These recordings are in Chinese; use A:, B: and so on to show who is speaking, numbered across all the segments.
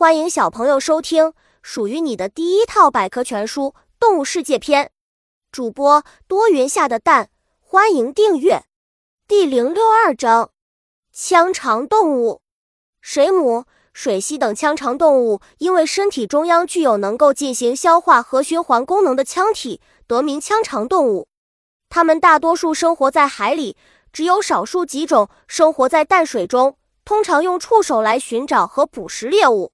A: 欢迎小朋友收听属于你的第一套百科全书《动物世界篇》。主播多云下的蛋，欢迎订阅。第零六二章：腔肠动物。水母、水螅等腔肠动物，因为身体中央具有能够进行消化和循环功能的腔体，得名腔肠动物。它们大多数生活在海里，只有少数几种生活在淡水中，通常用触手来寻找和捕食猎物。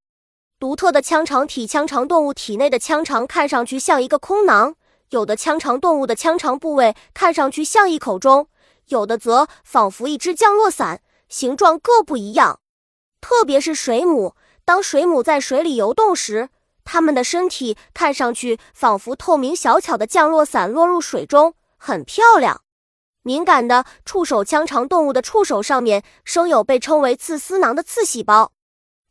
A: 独特的腔肠体，腔肠动物体内的腔肠看上去像一个空囊，有的腔肠动物的腔肠部位看上去像一口钟，有的则仿佛一只降落伞，形状各不一样。特别是水母，当水母在水里游动时，它们的身体看上去仿佛透明小巧的降落伞落入水中，很漂亮。敏感的触手腔肠动物的触手上面生有被称为刺丝囊的刺细胞，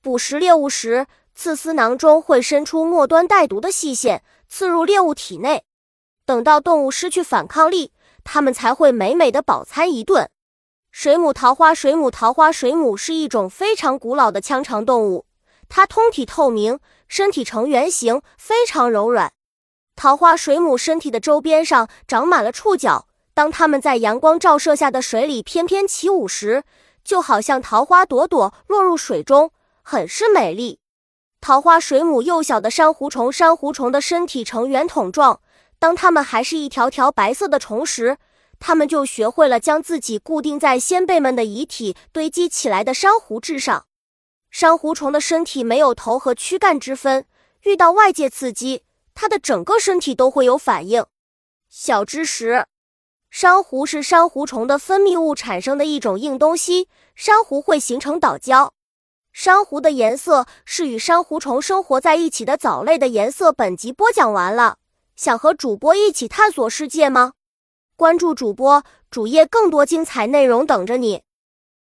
A: 捕食猎物时。刺丝囊中会伸出末端带毒的细线，刺入猎物体内。等到动物失去反抗力，它们才会美美的饱餐一顿。水母桃花水母桃花水母是一种非常古老的腔肠动物，它通体透明，身体呈圆形，非常柔软。桃花水母身体的周边上长满了触角，当它们在阳光照射下的水里翩翩起舞时，就好像桃花朵朵落入水中，很是美丽。桃花水母幼小的珊瑚虫，珊瑚虫的身体呈圆筒状。当它们还是一条条白色的虫时，它们就学会了将自己固定在先辈们的遗体堆积起来的珊瑚质上。珊瑚虫的身体没有头和躯干之分，遇到外界刺激，它的整个身体都会有反应。小知识：珊瑚是珊瑚虫的分泌物产生的一种硬东西，珊瑚会形成岛礁。珊瑚的颜色是与珊瑚虫生活在一起的藻类的颜色。本集播讲完了，想和主播一起探索世界吗？关注主播主页，更多精彩内容等着你。